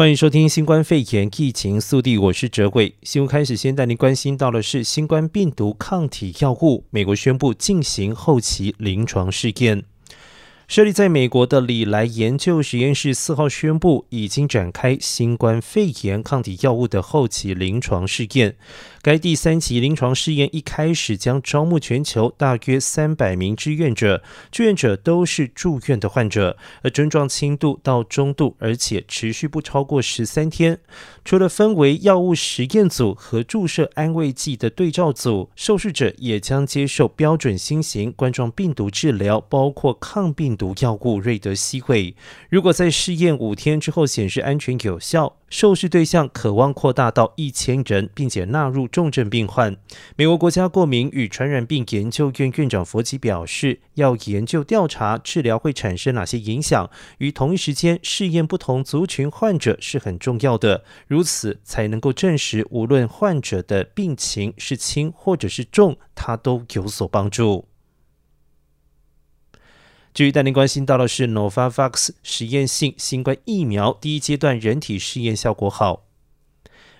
欢迎收听新冠肺炎疫情速递，我是哲伟。新闻开始，先带您关心到的是新冠病毒抗体药物，美国宣布进行后期临床试验。设立在美国的礼来研究实验室四号宣布，已经展开新冠肺炎抗体药物的后期临床试验。该第三期临床试验一开始将招募全球大约三百名志愿者，志愿者都是住院的患者，而症状轻度到中度，而且持续不超过十三天。除了分为药物实验组和注射安慰剂的对照组，受试者也将接受标准新型冠状病毒治疗，包括抗病毒。药物瑞德西韦，如果在试验五天之后显示安全有效，受试对象可望扩大到一千人，并且纳入重症病患。美国国家过敏与传染病研究院院长佛吉表示，要研究调查治疗会产生哪些影响，与同一时间试验不同族群患者是很重要的，如此才能够证实无论患者的病情是轻或者是重，它都有所帮助。至于带您关心到的是 Novavax 实验性新冠疫苗第一阶段人体试验效果好。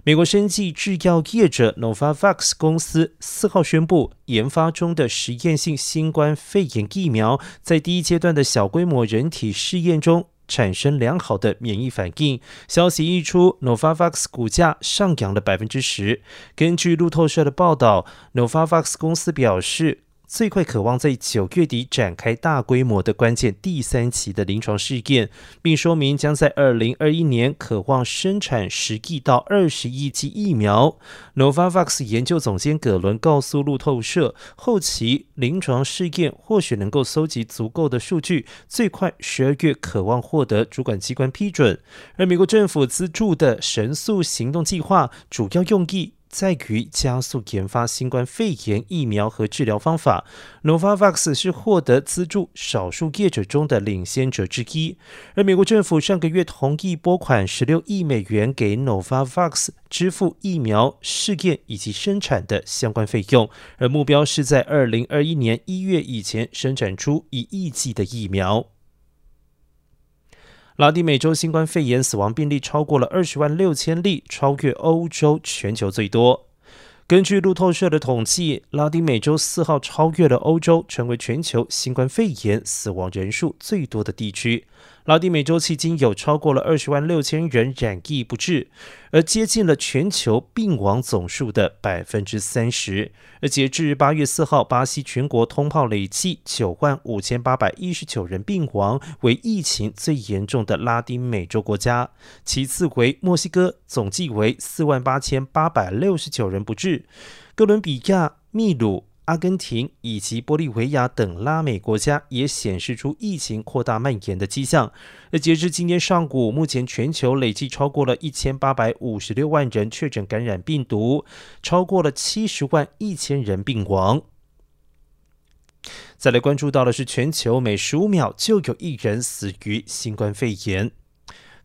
美国生技制药业者 Novavax 公司四号宣布，研发中的实验性新冠肺炎疫苗在第一阶段的小规模人体试验中产生良好的免疫反应。消息一出，Novavax 股价上扬了百分之十。根据路透社的报道，Novavax 公司表示，最快渴望在九月底展开大规模的关键第三期的临床试验，并说明将在二零二一年渴望生产十亿到二十亿剂疫苗。Novavax 研究总监葛伦告诉路透社，后期临床试验或许能够搜集足够的数据，最快十二月渴望获得主管机关批准。而美国政府资助的神速行动计划主要用意，在于加速研发新冠肺炎疫苗和治疗方法。Novavax 是获得资助少数业者中的领先者之一。而美国政府上个月同意拨款十六亿美元给 Novavax 支付疫苗试验以及生产的相关费用，而目标是在二零二一年一月以前生产出一亿剂的疫苗。拉丁美洲新冠肺炎死亡病例超过了二十万六千例，超越欧洲全球最多。根据路透社的统计，拉丁美洲四号超越了欧洲，成为全球新冠肺炎死亡人数最多的地区。拉丁美洲迄今有超过了二十万六千人染疫不治，而接近了全球病亡总数的百分之三十。而截至八月四号，巴西全国通报累计九万五千八百一十九人病亡，为疫情最严重的拉丁美洲国家。其次为墨西哥，总计为四万八千八百六十九人不治。哥伦比亚、秘鲁。阿根廷以及玻利维亚等拉美国家也显示出疫情扩大蔓延的迹象。而截至今天上午，目前全球累计超过了一千八百五十六万人确诊感染病毒，超过了七十万一千人病亡。再来关注到的是，全球每十五秒就有一人死于新冠肺炎。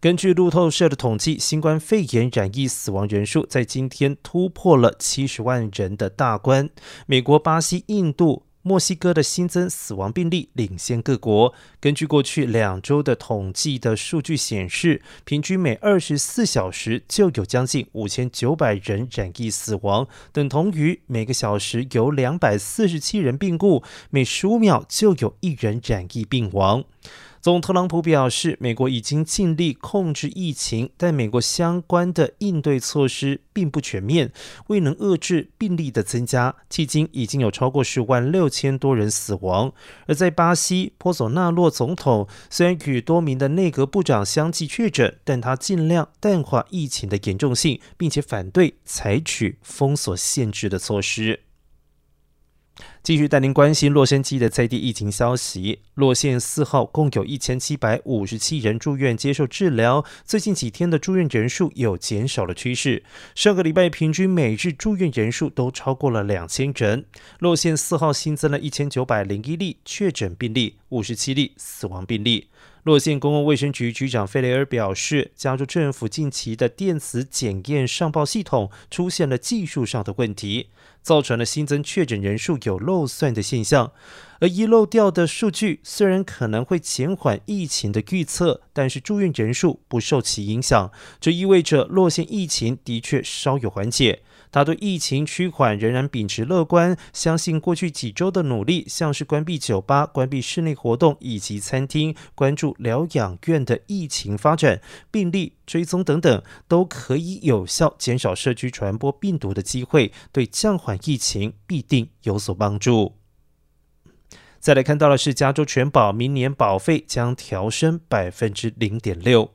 根据路透社的统计，新冠肺炎染疫死亡人数在今天突破了七十万人的大关。美国、巴西、印度、墨西哥的新增死亡病例领先各国。根据过去两周的统计的数据显示，平均每二十四小时就有将近五千九百人染疫死亡，等同于每个小时有两百四十七人病故，每十五秒就有一人染疫病亡。总特朗普表示，美国已经尽力控制疫情，但美国相关的应对措施并不全面，未能遏制病例的增加。迄今已经有超过十万六千多人死亡。而在巴西，波索纳洛总统虽然与多名的内阁部长相继确诊，但他尽量淡化疫情的严重性，并且反对采取封锁限制的措施。继续带您关心洛杉矶的在地疫情消息。洛县四号共有一千七百五十七人住院接受治疗，最近几天的住院人数有减少的趋势。上个礼拜平均每日住院人数都超过了两千人。洛县四号新增了一千九百零一例确诊病例，五十七例死亡病例。洛县公共卫生局局长费雷尔表示，加州政府近期的电子检验上报系统出现了技术上的问题，造成了新增确诊人数有漏算的现象。而遗漏掉的数据虽然可能会减缓疫情的预测，但是住院人数不受其影响，这意味着洛县疫情的确稍有缓解。他对疫情趋缓仍然秉持乐观，相信过去几周的努力，像是关闭酒吧、关闭室内活动以及餐厅、关注疗养院的疫情发展、病例追踪等等，都可以有效减少社区传播病毒的机会，对降缓疫情必定有所帮助。再来看到的是，加州全保明年保费将调升百分之零点六。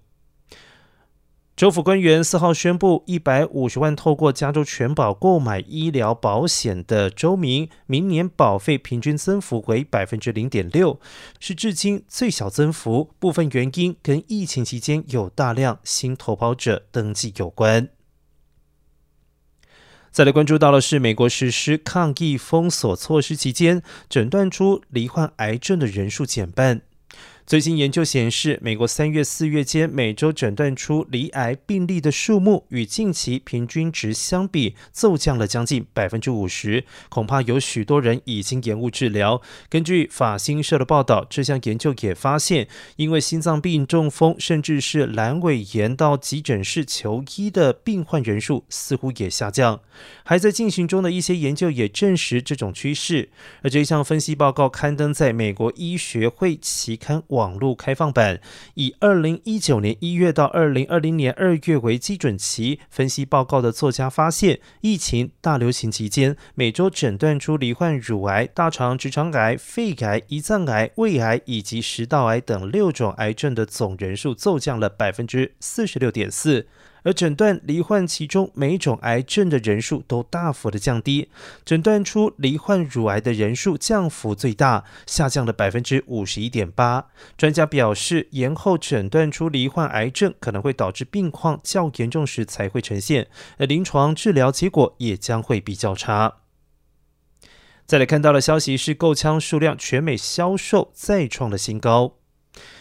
州府官员四号宣布，一百五十万透过加州全保购买医疗保险的州民，明年保费平均增幅为百分之零点六，是至今最小增幅。部分原因跟疫情期间有大量新投保者登记有关。再来关注到的是，美国实施抗疫封锁措施期间，诊断出罹患癌症的人数减半。最新研究显示，美国三月、四月间每周诊断出罹癌病例的数目与近期平均值相比，骤降了将近百分之五十。恐怕有许多人已经延误治疗。根据法新社的报道，这项研究也发现，因为心脏病、中风，甚至是阑尾炎到急诊室求医的病患人数似乎也下降。还在进行中的一些研究也证实这种趋势。而这项分析报告刊登在美国医学会期刊网。络开放版以二零一九年一月到二零二零年二月为基准期分析报告的作家发现，疫情大流行期间，每周诊断出罹患乳癌、大肠直肠癌、肺癌、胰脏癌、胃癌以及食道癌等六种癌症的总人数骤降了百分之四十六点四。而诊断罹患其中每种癌症的人数都大幅的降低，诊断出罹患乳癌的人数降幅最大，下降了百分之五十一点八。专家表示，延后诊断出罹患癌症可能会导致病况较严重时才会呈现，而临床治疗结果也将会比较差。再来看到的消息是，购枪数量全美销售再创了新高。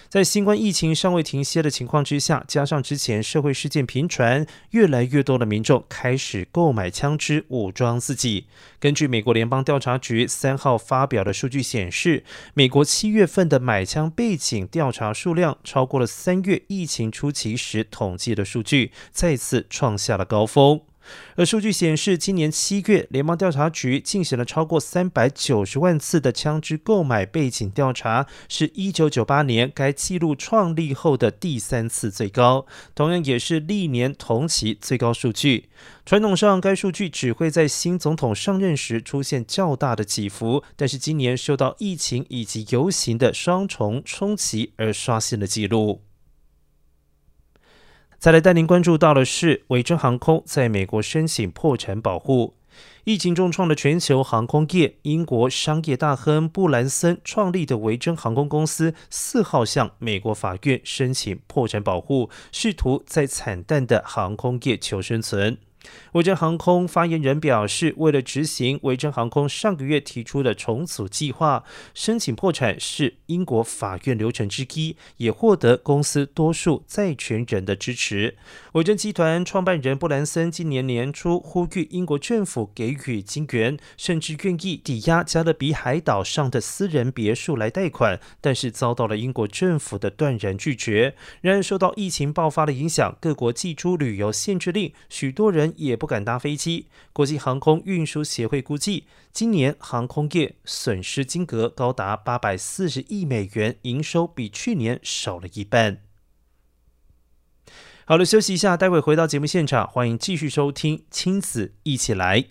在新冠疫情尚未停歇的情况之下，加上之前社会事件频传，越来越多的民众开始购买枪支武装自己。根据美国联邦调查局三号发表的数据显示，美国七月份的买枪背景调查数量超过了三月疫情初期时统计的数据，再次创下了高峰。而数据显示，今年七月，联邦调查局进行了超过三百九十万次的枪支购买背景调查，是一九九八年该记录创立后的第三次最高，同样也是历年同期最高数据。传统上，该数据只会在新总统上任时出现较大的起伏，但是今年受到疫情以及游行的双重冲击而刷新了纪录。再来带您关注到的是，维珍航空在美国申请破产保护。疫情重创的全球航空业，英国商业大亨布兰森创立的维珍航空公司四号向美国法院申请破产保护，试图在惨淡的航空业求生存。维珍航空发言人表示，为了执行维珍航空上个月提出的重组计划，申请破产是英国法院流程之一，也获得公司多数债权人的支持。维珍集团创办人布兰森今年年初呼吁英国政府给予金援，甚至愿意抵押加勒比海岛上的私人别墅来贷款，但是遭到了英国政府的断然拒绝。然而，受到疫情爆发的影响，各国祭出旅游限制令，许多人也不敢搭飞机。国际航空运输协会估计，今年航空业损失金额高达八百四十亿美元，营收比去年少了一半。好了，休息一下，待会回到节目现场，欢迎继续收听《亲子一起来》。